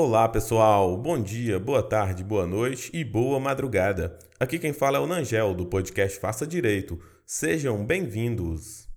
Olá pessoal, bom dia, boa tarde, boa noite e boa madrugada. Aqui quem fala é o Nangel do podcast Faça Direito. Sejam bem-vindos.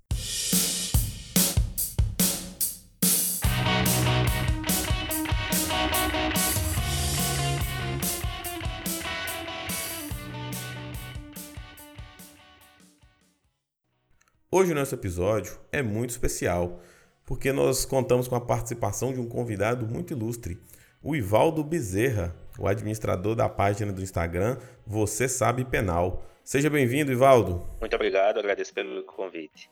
Hoje o nosso episódio é muito especial, porque nós contamos com a participação de um convidado muito ilustre o Ivaldo Bezerra, o administrador da página do Instagram Você Sabe Penal. Seja bem-vindo, Ivaldo. Muito obrigado, agradeço pelo convite.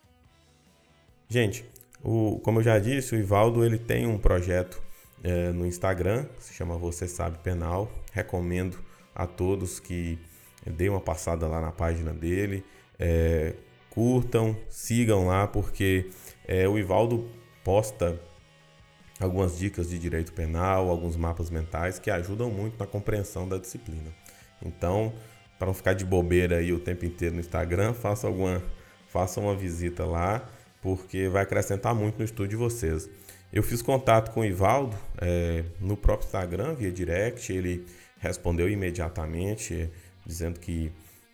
Gente, o, como eu já disse, o Ivaldo ele tem um projeto é, no Instagram, se chama Você Sabe Penal. Recomendo a todos que deem uma passada lá na página dele, é, curtam, sigam lá, porque é, o Ivaldo posta algumas dicas de direito penal, alguns mapas mentais que ajudam muito na compreensão da disciplina. Então, para não ficar de bobeira aí o tempo inteiro no Instagram, faça alguma faça uma visita lá, porque vai acrescentar muito no estudo de vocês. Eu fiz contato com o Ivaldo é, no próprio Instagram, via direct, ele respondeu imediatamente, dizendo que,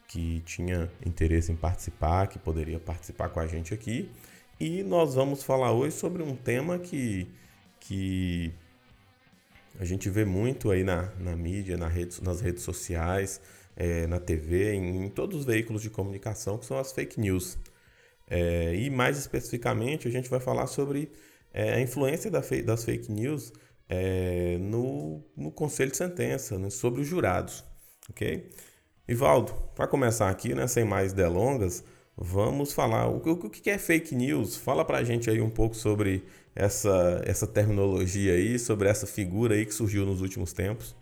que tinha interesse em participar, que poderia participar com a gente aqui. E nós vamos falar hoje sobre um tema que que a gente vê muito aí na, na mídia, na rede, nas redes sociais, é, na TV, em, em, todos os veículos de comunicação, que são as fake news. É, e mais especificamente, a gente vai falar sobre é, a influência da das fake news é, no, no conselho de sentença, né, sobre os jurados. Ok? Ivaldo, para começar aqui, né, sem mais delongas, vamos falar o, o, o que é fake news. Fala para a gente aí um pouco sobre essa, essa terminologia aí, sobre essa figura aí que surgiu nos últimos tempos?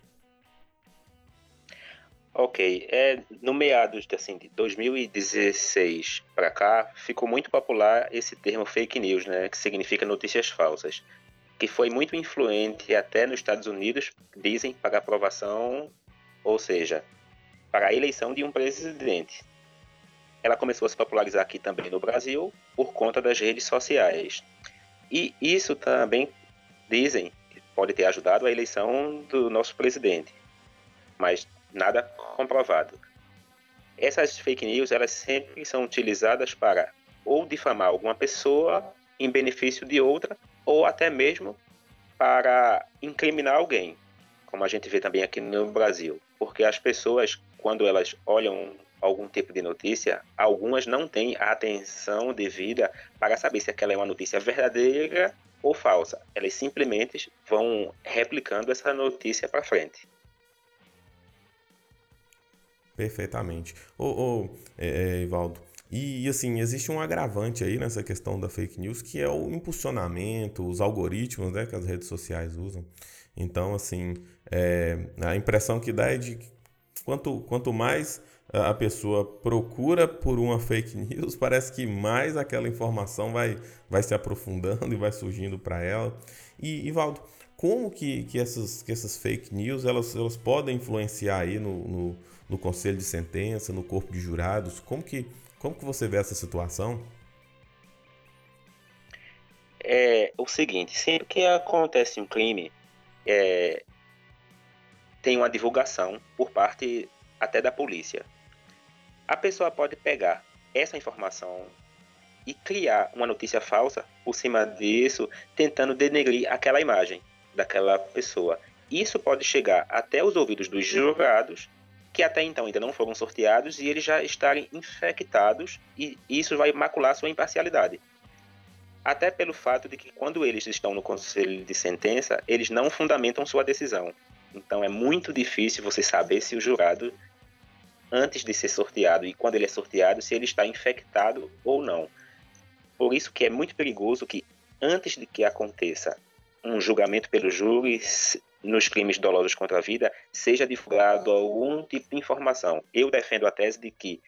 Ok, é, no meados assim, de 2016 para cá, ficou muito popular esse termo fake news, né, que significa notícias falsas, que foi muito influente até nos Estados Unidos, dizem, para aprovação, ou seja, para a eleição de um presidente. Ela começou a se popularizar aqui também no Brasil por conta das redes sociais. E isso também, dizem, pode ter ajudado a eleição do nosso presidente, mas nada comprovado. Essas fake news, elas sempre são utilizadas para ou difamar alguma pessoa em benefício de outra, ou até mesmo para incriminar alguém, como a gente vê também aqui no Brasil. Porque as pessoas, quando elas olham algum tipo de notícia, algumas não têm a atenção devida para saber se aquela é uma notícia verdadeira ou falsa. Elas simplesmente vão replicando essa notícia para frente. Perfeitamente. Ô, ô é, é, Ivaldo, e assim, existe um agravante aí nessa questão da fake news, que é o impulsionamento, os algoritmos né, que as redes sociais usam. Então, assim, é, a impressão que dá é de que quanto, quanto mais a pessoa procura por uma fake news, parece que mais aquela informação vai, vai se aprofundando e vai surgindo para ela. E, Ivaldo, como que, que, essas, que essas fake news elas, elas podem influenciar aí no, no, no conselho de sentença, no corpo de jurados? Como que, como que você vê essa situação? É o seguinte, sempre que acontece um crime, é, tem uma divulgação por parte até da polícia. A pessoa pode pegar essa informação e criar uma notícia falsa por cima disso, tentando denegrir aquela imagem daquela pessoa. Isso pode chegar até os ouvidos dos jurados, que até então ainda não foram sorteados, e eles já estarem infectados, e isso vai macular sua imparcialidade. Até pelo fato de que, quando eles estão no conselho de sentença, eles não fundamentam sua decisão. Então é muito difícil você saber se o jurado antes de ser sorteado e quando ele é sorteado, se ele está infectado ou não. Por isso que é muito perigoso que antes de que aconteça um julgamento pelo júri nos crimes dolosos contra a vida, seja divulgado algum tipo de informação. Eu defendo a tese de que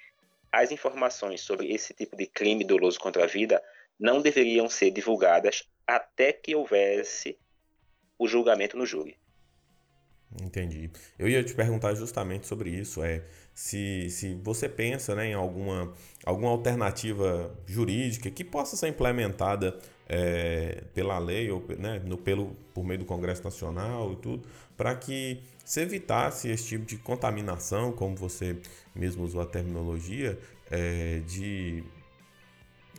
as informações sobre esse tipo de crime doloso contra a vida não deveriam ser divulgadas até que houvesse o julgamento no júri. Entendi. Eu ia te perguntar justamente sobre isso. É se, se você pensa né, em alguma, alguma alternativa jurídica que possa ser implementada é, pela lei ou né, no, pelo, por meio do Congresso Nacional e tudo, para que se evitasse esse tipo de contaminação, como você mesmo usou a terminologia, é, de,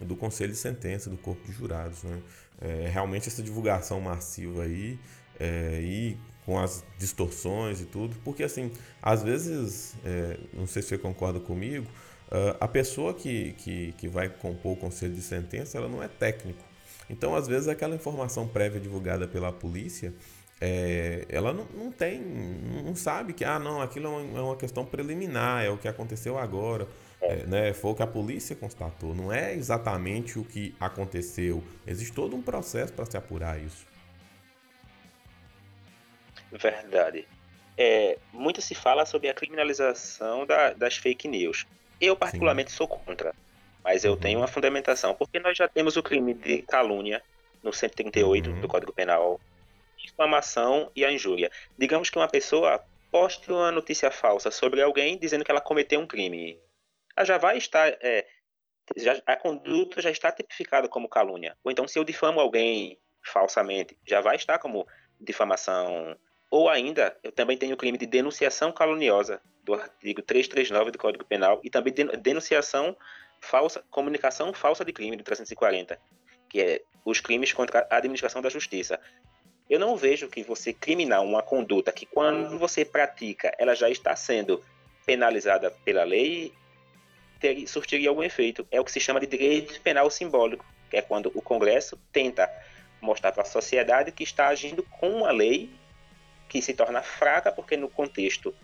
do Conselho de Sentença, do Corpo de Jurados. Né? É, realmente essa divulgação massiva aí é, e com as distorções e tudo, porque assim, às vezes, é, não sei se você concorda comigo, uh, a pessoa que, que, que vai compor o conselho de sentença, ela não é técnico. Então, às vezes, aquela informação prévia divulgada pela polícia, é, ela não, não tem, não sabe que, ah, não, aquilo é uma, é uma questão preliminar, é o que aconteceu agora. É, né, foi o que a polícia constatou, não é exatamente o que aconteceu. Existe todo um processo para se apurar isso. Verdade. É, muito se fala sobre a criminalização da, das fake news. Eu, particularmente, Sim. sou contra. Mas eu uhum. tenho uma fundamentação, porque nós já temos o crime de calúnia no 138 uhum. do Código Penal, difamação e a injúria. Digamos que uma pessoa poste uma notícia falsa sobre alguém dizendo que ela cometeu um crime. Ela já vai estar. É, já, a conduta já está tipificada como calúnia. Ou então, se eu difamo alguém falsamente, já vai estar como difamação ou ainda, eu também tenho o crime de denunciação caluniosa do artigo 339 do Código Penal e também denunciação falsa, comunicação falsa de crime do 340, que é os crimes contra a administração da justiça. Eu não vejo que você criminar uma conduta que quando você pratica, ela já está sendo penalizada pela lei, ter, surtiria algum efeito. É o que se chama de direito penal simbólico, que é quando o Congresso tenta mostrar para a sociedade que está agindo com a lei que se torna fraca porque no contexto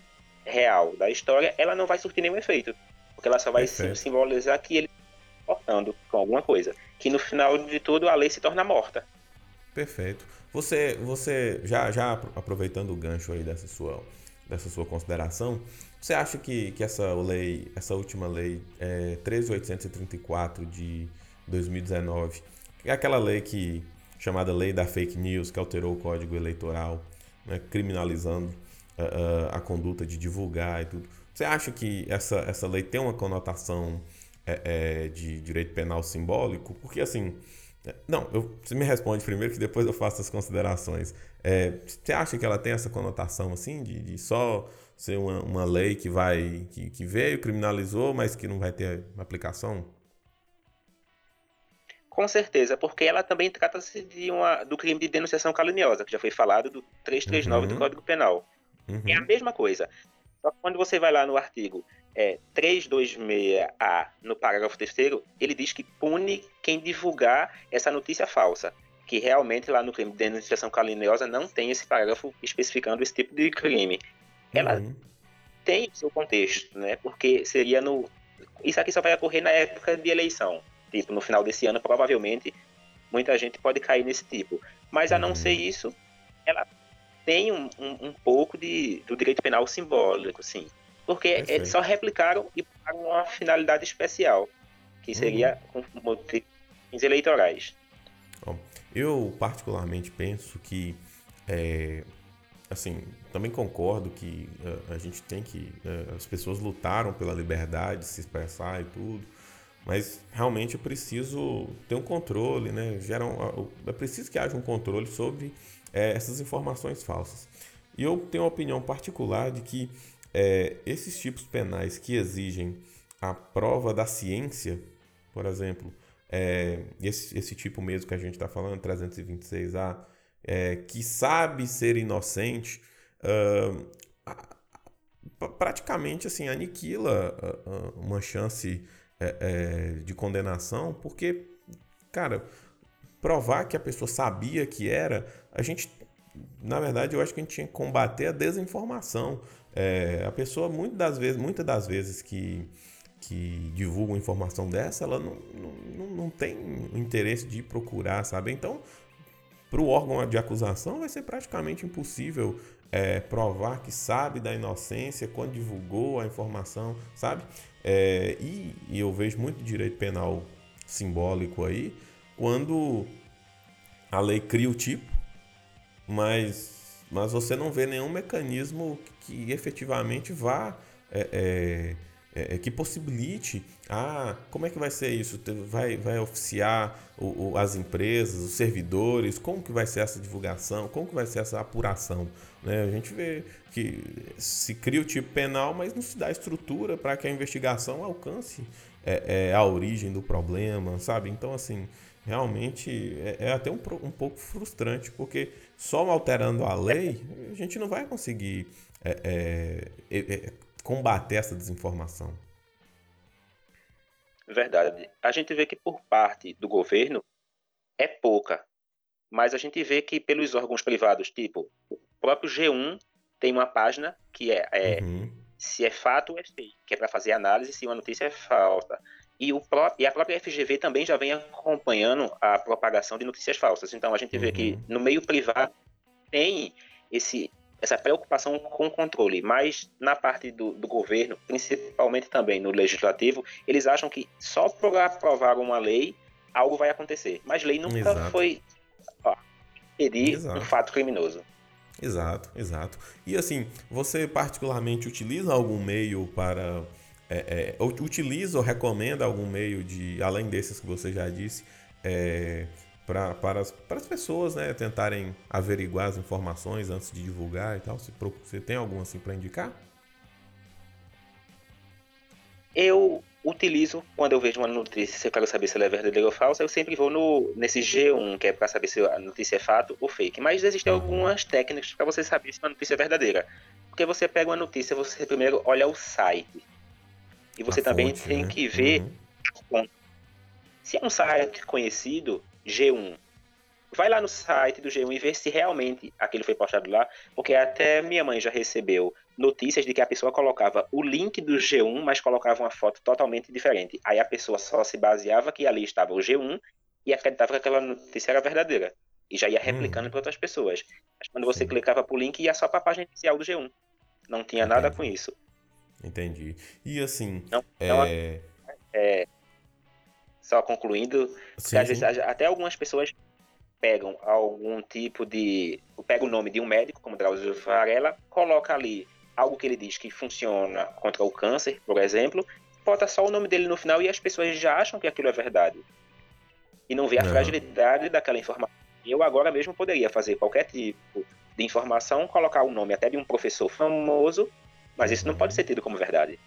real da história ela não vai surtir nenhum efeito, porque ela só vai Perfeito. simbolizar que ele está portando com alguma coisa, que no final de tudo a lei se torna morta. Perfeito. Você, você já, já aproveitando o gancho aí dessa sua, dessa sua consideração, você acha que, que essa lei, essa última lei é, 13.834 de 2019, é aquela lei que chamada lei da fake news que alterou o código eleitoral, né, criminalizando uh, a conduta de divulgar e tudo. Você acha que essa, essa lei tem uma conotação é, é, de direito penal simbólico? Porque assim. Não, eu, você me responde primeiro que depois eu faço as considerações. É, você acha que ela tem essa conotação assim de, de só ser uma, uma lei que vai que, que veio criminalizou, mas que não vai ter aplicação? Com certeza, porque ela também trata-se de uma, do crime de denunciação caluniosa, que já foi falado do 339 uhum. do Código Penal. Uhum. É a mesma coisa. Só que quando você vai lá no artigo é, 326A, no parágrafo 3 ele diz que pune quem divulgar essa notícia falsa. Que realmente lá no crime de denunciação caluniosa não tem esse parágrafo especificando esse tipo de crime. Ela uhum. tem o seu contexto, né? Porque seria no. Isso aqui só vai ocorrer na época de eleição tipo, no final desse ano, provavelmente, muita gente pode cair nesse tipo. Mas a não ser uhum. isso, ela tem um, um, um pouco de, do direito penal simbólico, sim. Porque Perfeito. eles só replicaram e para uma finalidade especial, que seria uhum. com motivos eleitorais. Eu particularmente penso que é, assim, também concordo que uh, a gente tem que. Uh, as pessoas lutaram pela liberdade de se expressar e tudo. Mas realmente eu preciso ter um controle, né? Gera um, é preciso que haja um controle sobre é, essas informações falsas. E eu tenho uma opinião particular de que é, esses tipos penais que exigem a prova da ciência, por exemplo, é, esse, esse tipo mesmo que a gente está falando, 326A, é, que sabe ser inocente, uh, praticamente assim aniquila uma chance é, é, de condenação, porque, cara, provar que a pessoa sabia que era, a gente, na verdade, eu acho que a gente tinha que combater a desinformação. É, a pessoa, muitas das vezes, muitas das vezes que, que divulga informação dessa, ela não, não, não tem interesse de procurar, sabe? Então, para o órgão de acusação vai ser praticamente impossível é, provar que sabe da inocência quando divulgou a informação, sabe? É, e, e, eu vejo muito direito penal simbólico aí, quando a lei cria o tipo, mas, mas você não vê nenhum mecanismo que, que efetivamente vá é, é, é, que possibilite, ah, como é que vai ser isso? Vai, vai oficiar o, o, as empresas, os servidores, como que vai ser essa divulgação, como que vai ser essa apuração? Né? A gente vê que se cria o tipo penal, mas não se dá estrutura para que a investigação alcance é, é, a origem do problema, sabe? Então, assim, realmente é, é até um, um, pouco frustrante, porque só alterando a lei, a gente não vai conseguir é, é, combater essa desinformação. Verdade. A gente vê que por parte do governo é pouca, mas a gente vê que pelos órgãos privados, tipo o próprio G1 tem uma página que é, é uhum. se é fato ou é fake, que é para fazer análise se uma notícia é falsa. E, o pró e a própria FGV também já vem acompanhando a propagação de notícias falsas. Então a gente uhum. vê que uhum. no meio privado tem esse, essa preocupação com o controle, mas na parte do, do, governo, principalmente também no legislativo, eles acham que só por aprovar uma lei algo vai acontecer. Mas lei nunca Exato. foi ó, impedir Exato. um fato criminoso. Exato, exato. E assim, você particularmente utiliza algum meio para. É, é, utiliza ou recomenda algum meio de, além desses que você já disse, é, pra, para, as, para as pessoas né, tentarem averiguar as informações antes de divulgar e tal? Você, você tem algum assim para indicar? Eu utilizo quando eu vejo uma notícia, se eu quero saber se ela é verdadeira ou falsa, eu sempre vou no nesse G1, que é para saber se a notícia é fato ou fake. Mas existem algumas técnicas para você saber se uma notícia é verdadeira. Porque você pega uma notícia, você primeiro olha o site. E você a também fonte, tem né? que ver uhum. se é um site conhecido, G1. Vai lá no site do G1 e vê se realmente aquilo foi postado lá, porque até minha mãe já recebeu notícias de que a pessoa colocava o link do G1, mas colocava uma foto totalmente diferente. Aí a pessoa só se baseava que ali estava o G1 e acreditava que aquela notícia era verdadeira. E já ia replicando hum. para outras pessoas. Mas quando você Sim. clicava para o link, ia só para a página inicial do G1. Não tinha Entendi. nada com isso. Entendi. E assim. Não, é... é... Só concluindo, sim, às vezes, até algumas pessoas pegam algum tipo de. pega o nome de um médico, como Drauzio Varela, coloca ali algo que ele diz que funciona contra o câncer, por exemplo, bota só o nome dele no final e as pessoas já acham que aquilo é verdade. E não vê a fragilidade daquela informação. Eu agora mesmo poderia fazer qualquer tipo de informação, colocar o nome até de um professor famoso, mas isso não pode ser tido como verdade.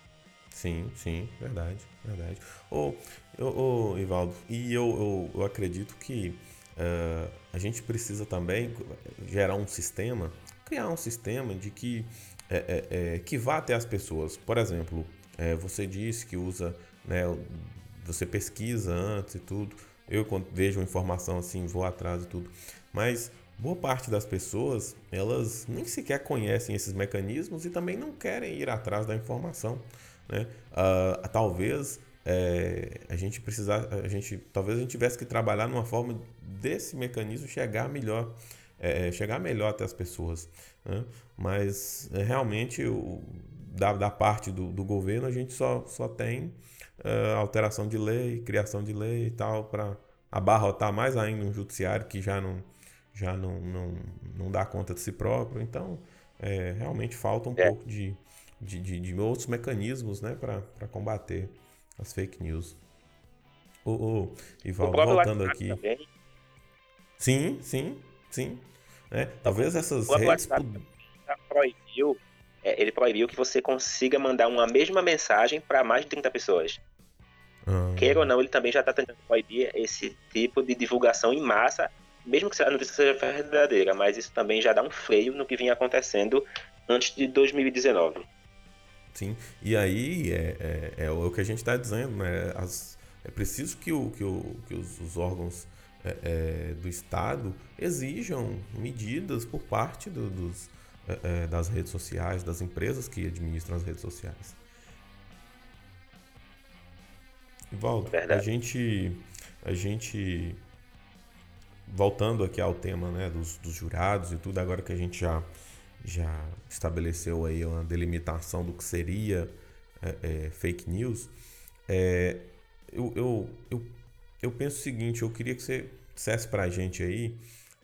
Sim, sim, verdade, verdade. Ô, ô, Ivaldo, e eu, eu, eu acredito que uh, a gente precisa também gerar um sistema, criar um sistema de que é, é, é, que vá até as pessoas. Por exemplo, é, você disse que usa, né, você pesquisa antes e tudo. Eu quando vejo informação assim, vou atrás e tudo. Mas boa parte das pessoas, elas nem sequer conhecem esses mecanismos e também não querem ir atrás da informação. Né? Uh, talvez é, a gente precisar, a gente, talvez a gente tivesse que trabalhar numa forma desse mecanismo chegar melhor, é, chegar melhor até as pessoas. Né? Mas é, realmente o, da, da parte do, do governo a gente só, só tem uh, alteração de lei, criação de lei e tal para abarrotar mais ainda um judiciário que já não, já não, não, não dá conta de si próprio. Então, é, realmente falta um é. pouco de, de, de, de, outros mecanismos né, para combater as fake news. Ô, ô Ivaldo, voltando aqui. Também. Sim, sim, sim. Né? Talvez essas o redes... proibiu, é, ele proibiu que você consiga mandar uma mesma mensagem para mais de 30 pessoas. Ah. Queira ou não, ele também já está tentando proibir esse tipo de divulgação em massa, mesmo que a notícia seja verdadeira, mas isso também já dá um freio no que vinha acontecendo antes de 2019. Sim, e aí é, é, é o que a gente está dizendo, né? As, é preciso que, o, que, o, que os, os órgãos é, é, do Estado exijam medidas por parte do, dos, é, é, das redes sociais, das empresas que administram as redes sociais. Valdo, a gente, a gente, voltando aqui ao tema né, dos, dos jurados e tudo, agora que a gente já, já estabeleceu aí uma delimitação do que seria é, fake news, eu, eu, eu eu penso o seguinte, eu queria que você dissesse para a gente aí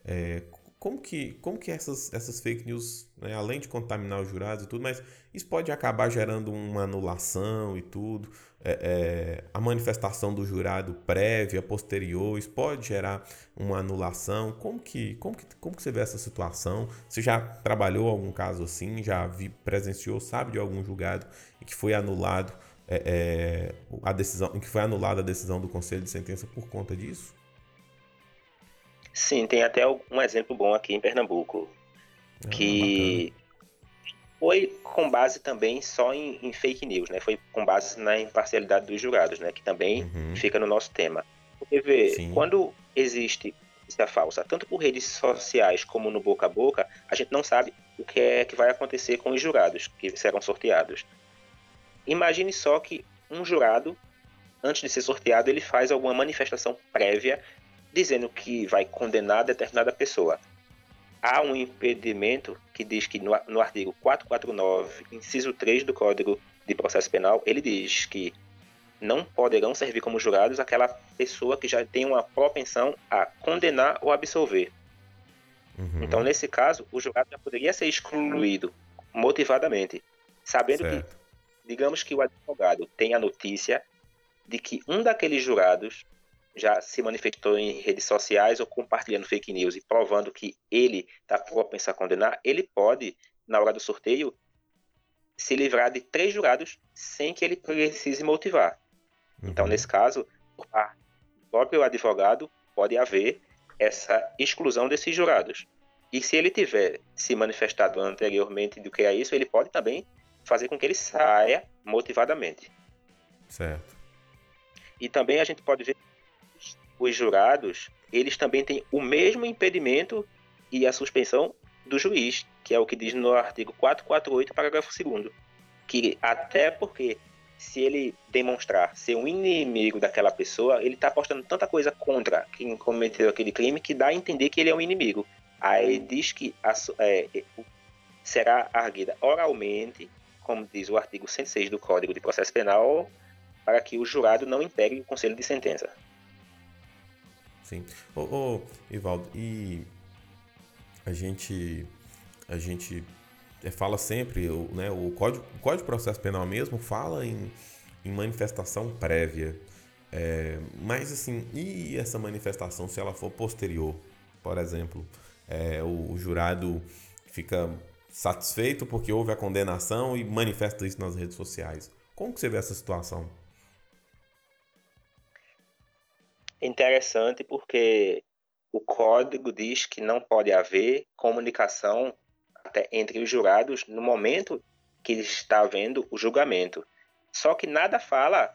é, como que, como que essas, essas fake news, né, além de contaminar os jurados e tudo, mas isso pode acabar gerando uma anulação e tudo, é, é, a manifestação do jurado prévia, posterior, isso pode gerar uma anulação. Como que, como que, como que você vê essa situação? Você já trabalhou algum caso assim? Já vi, presenciou, sabe de algum julgado em que foi anulado é, é a decisão, em que foi anulada a decisão do conselho de sentença por conta disso? Sim, tem até um exemplo bom aqui em Pernambuco, ah, que bacana. Foi com base também só em, em, fake news, né? Foi com base na imparcialidade dos julgados, né? Que também uhum. fica no nosso tema. Porque vê, Sim. quando existe notícia falsa, tanto por redes sociais como no boca a boca, a gente não sabe o que é que vai acontecer com os jurados que serão sorteados. Imagine só que um jurado, antes de ser sorteado, ele faz alguma manifestação prévia dizendo que vai condenar determinada pessoa. Há um impedimento que diz que no, no artigo 449, inciso 3 do Código de Processo Penal, ele diz que não poderão servir como jurados aquela pessoa que já tem uma propensão a condenar ou absolver. Uhum. Então, nesse caso, o jurado já poderia ser excluído motivadamente, sabendo certo. que, digamos que o advogado tem a notícia de que um daqueles jurados já se manifestou em redes sociais ou compartilhando fake news e provando que ele está propenso a condenar, ele pode, na hora do sorteio, se livrar de três jurados sem que ele precise motivar. Então, uhum. Então, nesse caso, do próprio advogado, pode haver essa exclusão desses jurados. E se ele tiver se manifestado anteriormente do que é isso, ele pode também fazer com que ele saia motivadamente. Certo. E também a gente pode ver os jurados, eles também têm o mesmo impedimento e a suspensão do juiz, que é o que diz no artigo 448, parágrafo 2 que até porque se ele demonstrar ser um inimigo daquela pessoa, ele está apostando tanta coisa contra quem cometeu aquele crime que dá a entender que ele é um inimigo. Aí diz que a, é, será arguida oralmente, como diz o artigo 106 do Código de Processo Penal, para que o jurado não integre o conselho de sentença. Sim. Ô, ô, Ivaldo, e a gente a gente é, fala sempre, né, o, código, o Código de Processo Penal mesmo fala em, em manifestação prévia. É, mas assim, e essa manifestação se ela for posterior? Por exemplo, é, o, o, jurado fica satisfeito porque houve a condenação e manifesta isso nas redes sociais. Como que você vê essa situação? Interessante porque o código diz que não pode haver comunicação até entre os jurados no momento que está havendo o julgamento. Só que nada fala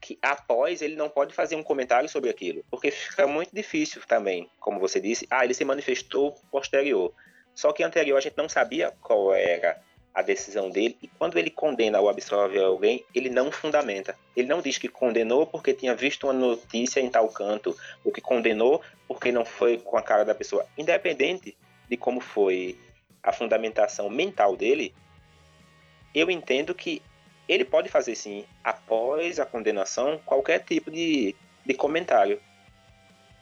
que após ele não pode fazer um comentário sobre aquilo, porque fica muito difícil também, como você disse, ah, ele se manifestou posterior. Só que anterior a gente não sabia qual era a decisão dele e quando ele condena ou absolve alguém, ele não fundamenta. Ele não diz que condenou porque tinha visto uma notícia em tal canto, ou que condenou porque não foi com a cara da pessoa. Independente de como foi a fundamentação mental dele, eu entendo que ele pode fazer sim, após a condenação, qualquer tipo de, de comentário.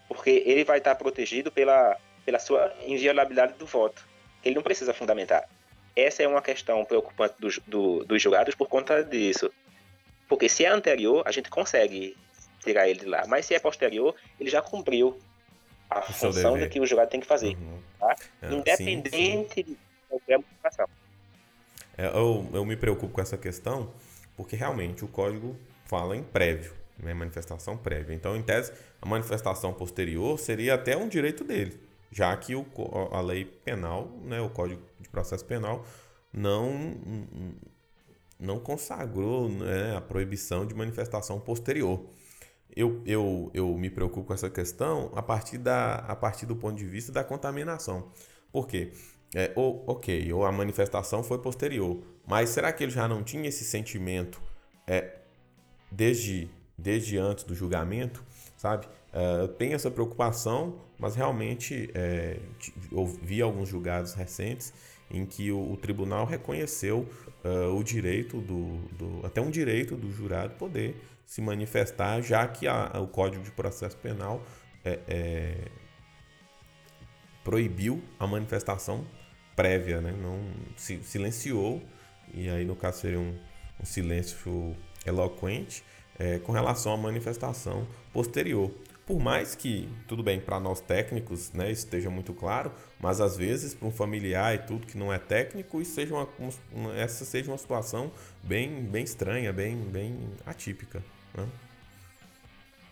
Porque ele vai estar protegido pela, pela sua inviolabilidade do voto. Ele não precisa fundamentar essa é uma questão preocupante dos, do, dos julgados por conta disso. Porque se é anterior, a gente consegue tirar ele de lá. Mas se é posterior, ele já cumpriu a função de que o julgado tem que fazer. Uhum. Tá? É, Independente sim, sim. qualquer motivação. É, eu, eu me preocupo com essa questão porque realmente o código fala em prévio, né? manifestação prévia. Então, em tese, a manifestação posterior seria até um direito dele já que o, a lei penal, né, o Código Processo Penal, não, não consagrou né, a proibição de manifestação posterior. Eu, eu, eu me preocupo com essa questão a partir, da, a partir do ponto de vista da contaminação. Por quê? É, ou, ok, ou a manifestação foi posterior, mas será que ele já não tinha esse sentimento é, desde, desde antes do julgamento, sabe? É, eu tenho essa preocupação, mas realmente é, ouvi alguns julgados recentes em que o, o tribunal reconheceu uh, o direito do, do, até um direito do jurado poder se manifestar, já que a, o Código de Processo Penal é, é, proibiu a manifestação prévia, né? Não se silenciou e aí no caso seria um, um silêncio eloquente é, com relação à manifestação posterior. Por mais que, tudo bem, para nós técnicos né, esteja muito claro, mas às vezes para um familiar e tudo que não é técnico, isso seja uma, essa seja uma situação bem, bem estranha, bem, bem atípica. Né?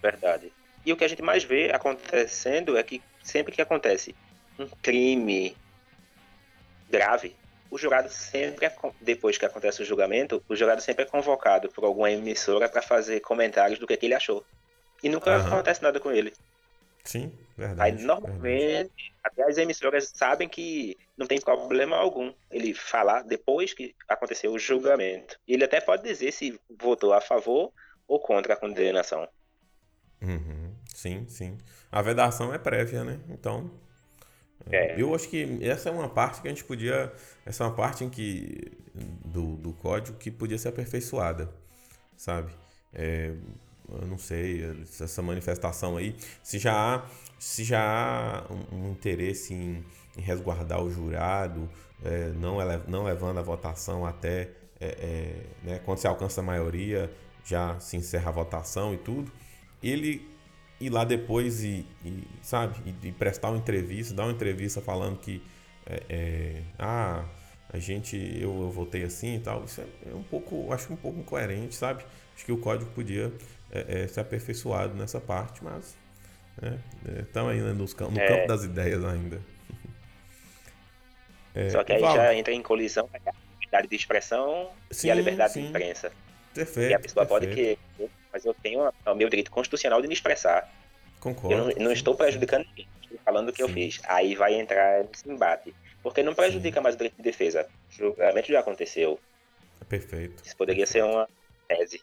Verdade. E o que a gente mais vê acontecendo é que sempre que acontece um crime grave, o jurado sempre, é, depois que acontece o julgamento, o jurado sempre é convocado por alguma emissora para fazer comentários do que, que ele achou. E nunca uhum. acontece nada com ele. Sim, verdade. Aí normalmente, verdade. até as emissoras sabem que não tem problema algum ele falar depois que aconteceu o julgamento. E ele até pode dizer se votou a favor ou contra a condenação. Uhum. Sim, sim. A vedação é prévia, né? Então, é. Eu acho que essa é uma parte que a gente podia. Essa é uma parte em que. do, do código que podia ser aperfeiçoada, sabe? É, eu não sei, essa manifestação aí, se já há, se já há um, um interesse em, em, resguardar o jurado, é, não, ele, não levando a votação até é, é, né, quando se alcança a maioria, já se encerra a votação e tudo, ele ir lá depois e, e sabe, e, e, prestar uma entrevista, dar uma entrevista falando que é, é, ah, a gente, eu, eu votei assim e tal, isso é, é, um pouco, acho um pouco incoerente, sabe? Acho que o código podia é, é ser aperfeiçoado nessa parte, mas estão né, ainda nos, no é. campo das ideias ainda. Só que aí já entra em colisão a liberdade de expressão sim, e a liberdade sim. de imprensa. Perfeito. E a pessoa perfeito. pode que mas eu tenho o meu direito constitucional de me expressar. Concordo. Eu não, não estou prejudicando ninguém, estou falando o que Sim. eu fiz. Aí vai entrar nesse embate. Porque não prejudica Sim. mais o direito de defesa. O julgamento já aconteceu. Perfeito. Isso poderia ser uma tese.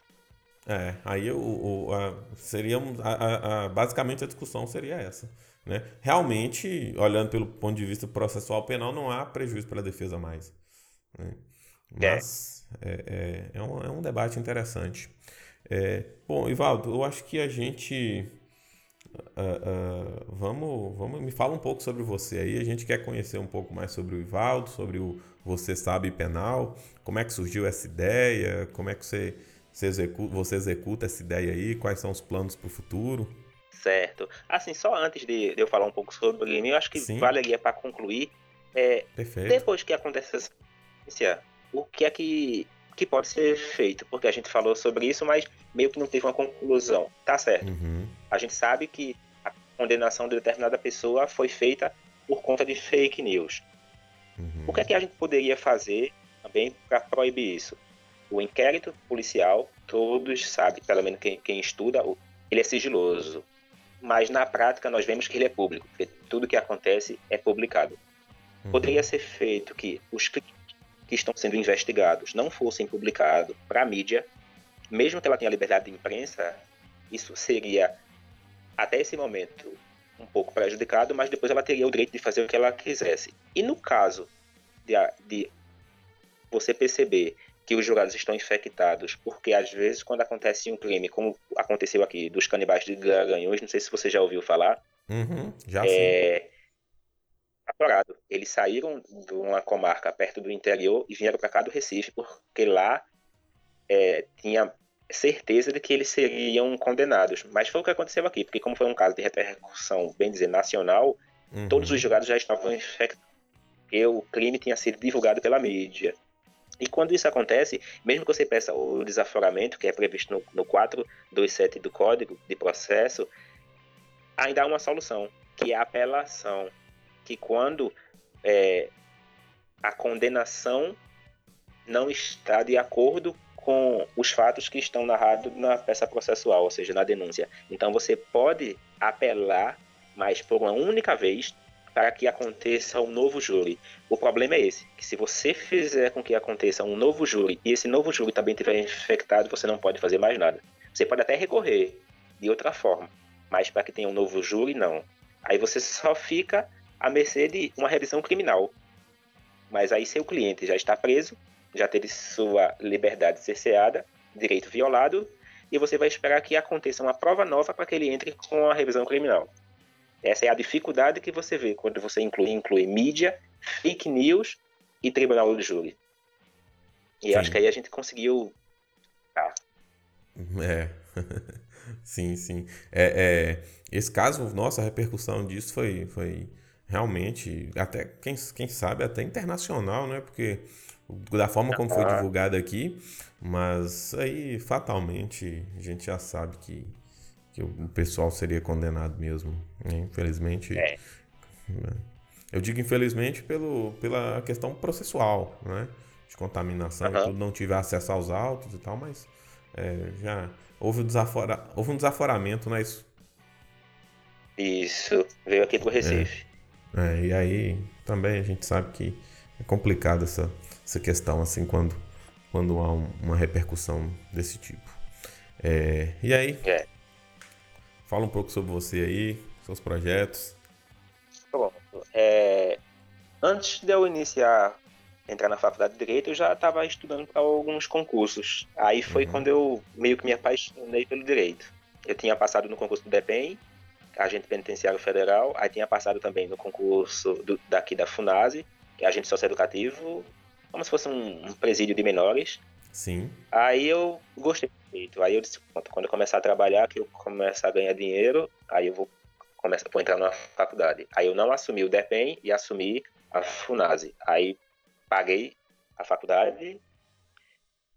É, aí o, o a, seríamos a, a, basicamente a discussão seria essa, né? Realmente, olhando pelo ponto de vista processual penal, não há prejuízo para a defesa mais. Né? Mas é. É, é, é, um, é um debate interessante. É, bom, Ivaldo, eu acho que a gente. Uh, uh, vamos, vamos, me fala um pouco sobre você aí. A gente quer conhecer um pouco mais sobre o Ivaldo, sobre o Você Sabe Penal, como é que surgiu essa ideia, como é que você, você, executa, você executa essa ideia aí, quais são os planos para o futuro. Certo. Assim, só antes de, eu falar um pouco sobre mim, eu acho que Sim. valeria para concluir. É, Perfeito. Depois que acontece essa o que é que que pode ser feito, porque a gente falou sobre isso, mas meio que não teve uma conclusão. Tá certo. Uhum. A gente sabe que a condenação de determinada pessoa foi feita por conta de fake news. Uhum. O que é que a gente poderia fazer também para proibir isso? O inquérito policial, todos sabem, pelo menos quem, quem estuda, ele é sigiloso. Mas na prática nós vemos que ele é público, porque tudo que acontece é publicado. Uhum. Poderia ser feito que os crimes que estão sendo investigados não fossem publicados para a mídia, mesmo que ela tenha liberdade de imprensa, isso seria, até esse momento, um pouco prejudicado, mas depois ela teria o direito de fazer o que ela quisesse. E no caso de, de você perceber que os jurados estão infectados, porque às vezes quando acontece um crime, como aconteceu aqui dos canibais de Garanhuns, não sei se você já ouviu falar, uhum, já é, Colorado. Eles saíram de uma comarca perto do interior e vieram para cá do Recife, porque lá é, tinha certeza de que eles seriam condenados. Mas foi o que aconteceu aqui, porque como foi um caso de repercussão, bem dizer, nacional, uhum. todos os julgados já estavam infectados. O crime tinha sido divulgado pela mídia. E quando isso acontece, mesmo que você peça o desaforamento, que é previsto no, no 427 do Código de Processo, ainda há uma solução, que é a apelação que quando é, a condenação não está de acordo com os fatos que estão narrados na peça processual, ou seja, na denúncia. Então você pode apelar, mas por uma única vez, para que aconteça um novo júri. O problema é esse, que se você fizer com que aconteça um novo júri e esse novo júri também estiver infectado, você não pode fazer mais nada. Você pode até recorrer de outra forma, mas para que tenha um novo júri, não. Aí você só fica à mercê de uma revisão criminal. Mas aí seu cliente já está preso, já teve sua liberdade cerceada, direito violado, e você vai esperar que aconteça uma prova nova para que ele entre com a revisão criminal. Essa é a dificuldade que você vê quando você inclui, inclui mídia, fake news e tribunal do júri. E acho que aí a gente conseguiu. Ah. É. sim, sim. É, é, esse caso, nossa, a repercussão disso foi, foi realmente, até quem, quem sabe, até internacional, né? Porque da forma como foi divulgado aqui, mas aí fatalmente a gente já sabe que, que o pessoal seria condenado mesmo. Né? Infelizmente. É. Né? Eu digo infelizmente pelo, pela questão processual, né? De contaminação, uhum. tudo, não tive acesso aos autos e tal, mas é, já houve, um desafora, houve um desaforamento, não é isso? Isso, veio aqui pro Recife. É, é, e aí também a gente sabe que é complicado essa, essa questão, assim, quando, quando há um, uma repercussão desse tipo. É, e aí? É. Fala um pouco sobre você aí, seus projetos. Tá bom. É, antes de eu iniciar, entrar na faculdade de Direito, eu já estava estudando para alguns concursos. Aí foi uhum. quando eu meio que me apaixonei pelo Direito. Eu tinha passado no concurso do DEPEN, agente penitenciário federal, aí tinha passado também no concurso do, daqui da FUNASE, que é agente socioeducativo, como se fosse um, um presídio de menores. Sim. Aí eu gostei muito. Aí eu disse, quando eu começar a trabalhar, que eu começar a ganhar dinheiro, aí eu vou começar vou entrar na faculdade. Aí eu não assumi o DEPEN e assumi a FUNASE. Aí paguei a faculdade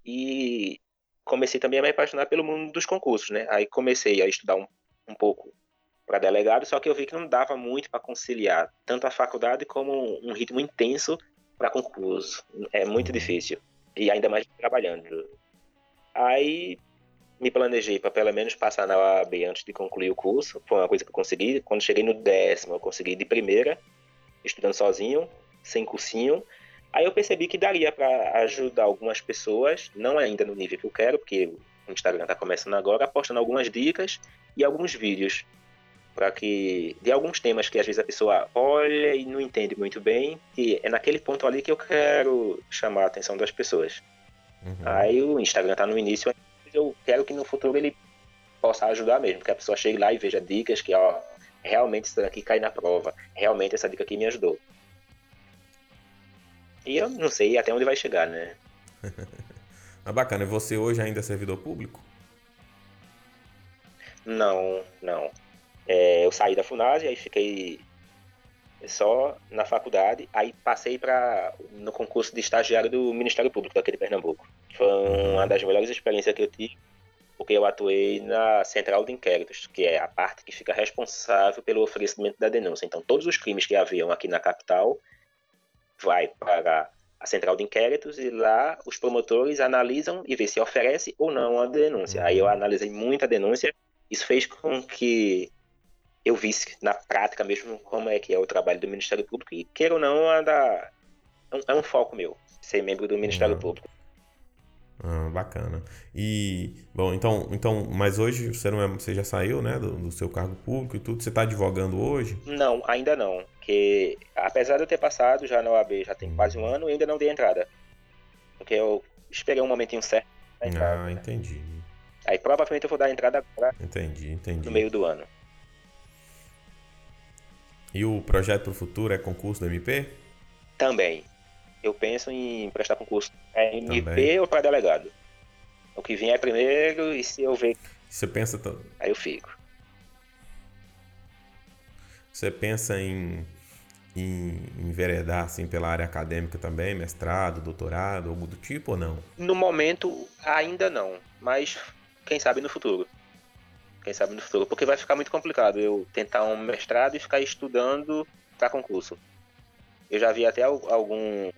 e comecei também a me apaixonar pelo mundo dos concursos, né? Aí comecei a estudar um, um pouco para delegado, só que eu vi que não dava muito para conciliar tanto a faculdade como um ritmo intenso para concurso. É muito difícil. E ainda mais trabalhando. Aí me planejei para pelo menos passar na OAB antes de concluir o curso. Foi uma coisa que eu consegui. Quando cheguei no décimo, eu consegui de primeira, estudando sozinho, sem cursinho. Aí eu percebi que daria para ajudar algumas pessoas, não ainda no nível que eu quero, porque o Instagram está começando agora, postando algumas dicas e alguns vídeos para que de alguns temas que às vezes a pessoa olha e não entende muito bem, e é naquele ponto ali que eu quero chamar a atenção das pessoas. Uhum. Aí o Instagram está no início, eu quero que no futuro ele possa ajudar mesmo, que a pessoa chegue lá e veja dicas que ó, realmente isso daqui cai na prova, realmente essa dica aqui me ajudou. E eu não sei até onde vai chegar, né? ah, bacana. E você hoje ainda é servidor público? Não, não. É, eu saí da FUNASE, aí fiquei só na faculdade, aí passei para no concurso de estagiário do Ministério Público daqui de Pernambuco. Foi uma das melhores experiências que eu tive, porque eu atuei na Central de Inquéritos, que é a parte que fica responsável pelo oferecimento da denúncia. Então, todos os crimes que haviam aqui na capital vai para a Central de Inquéritos e lá os promotores analisam e vê se oferece ou não a denúncia. Aí eu analisei muita denúncia, isso fez com que eu vi na prática mesmo como é que é o trabalho do Ministério Público e, queira ou não, é, da, é um foco meu, ser membro do Ministério ah. Público. Ah, bacana. E, bom, então, então, mas hoje você não é, você já saiu, né, do, do seu cargo público e tudo, você está advogando hoje? Não, ainda não, porque apesar de eu ter passado já na OAB, já tem hum. quase um ano, ainda não dei entrada. Porque eu esperei um momentinho certo Ah, entendi. Aí provavelmente eu vou dar entrada agora. Entendi, entendi. No meio do ano. E o projeto para o futuro é concurso do MP? Também. Eu penso em prestar concurso é MP Também. ou para delegado. O que vier primeiro e se eu ver. Você pensa. Aí eu fico. Você pensa em, em enveredar assim, pela área acadêmica também, mestrado, doutorado, algo do tipo ou não? No momento, ainda não. Mas quem sabe no futuro quem sabe no futuro, porque vai ficar muito complicado eu tentar um mestrado e ficar estudando para concurso. Eu já vi até algum, uhum,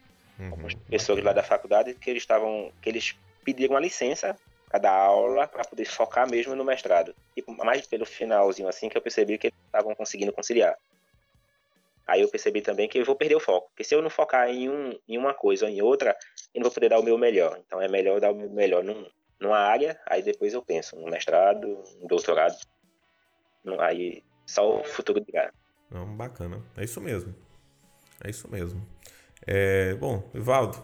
alguns professores lá da faculdade que eles estavam, que eles pediram a licença dar aula para poder focar mesmo no mestrado. E mais pelo finalzinho assim que eu percebi que eles estavam conseguindo conciliar. Aí eu percebi também que eu vou perder o foco, porque se eu não focar em, um, em uma coisa ou em outra, eu não vou poder dar o meu melhor. Então é melhor dar o meu melhor num, numa área, aí depois eu penso no mestrado, no doutorado. Aí só o futuro dirá. Não, bacana. É isso mesmo. É isso mesmo. É, bom, Ivaldo,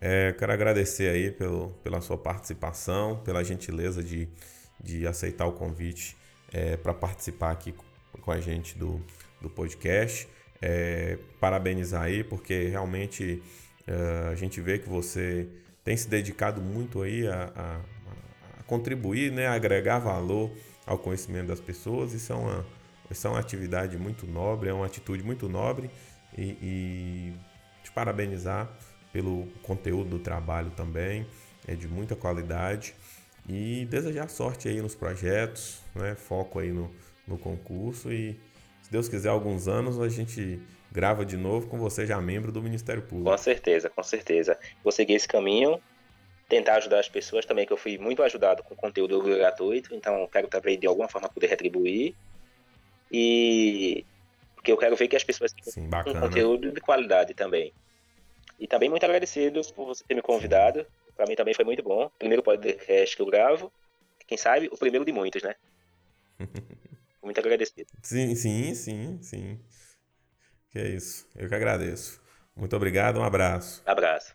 é, quero agradecer aí pelo, pela sua participação, pela gentileza de, de aceitar o convite é, para participar aqui com a gente do, do podcast. É, parabenizar aí, porque realmente uh, a gente vê que você tem se dedicado muito aí a, contribuir, né, agregar valor ao conhecimento das pessoas. Isso é uma, isso é uma atividade muito nobre, é uma atitude muito nobre e, e te parabenizar pelo conteúdo do trabalho também, é de muita qualidade e desejar sorte aí nos projetos, né, foco aí no, no concurso e se Deus quiser alguns anos a gente grava de novo com você já membro do Ministério Público. Com certeza, com certeza. Vou seguir esse caminho, tentar ajudar as pessoas também, que eu fui muito ajudado com conteúdo gratuito, então quero também de alguma forma poder retribuir. E porque eu quero ver que as pessoas Sim, bacana. um conteúdo de qualidade também. E também muito agradecido por você ter me convidado. Para mim também foi muito bom. Primeiro podcast que eu gravo. Quem sabe, o primeiro de muitos, né? muito agradecido. Sim, sim, sim, sim. Que é isso. Eu que agradeço. Muito obrigado, um abraço. Abraço.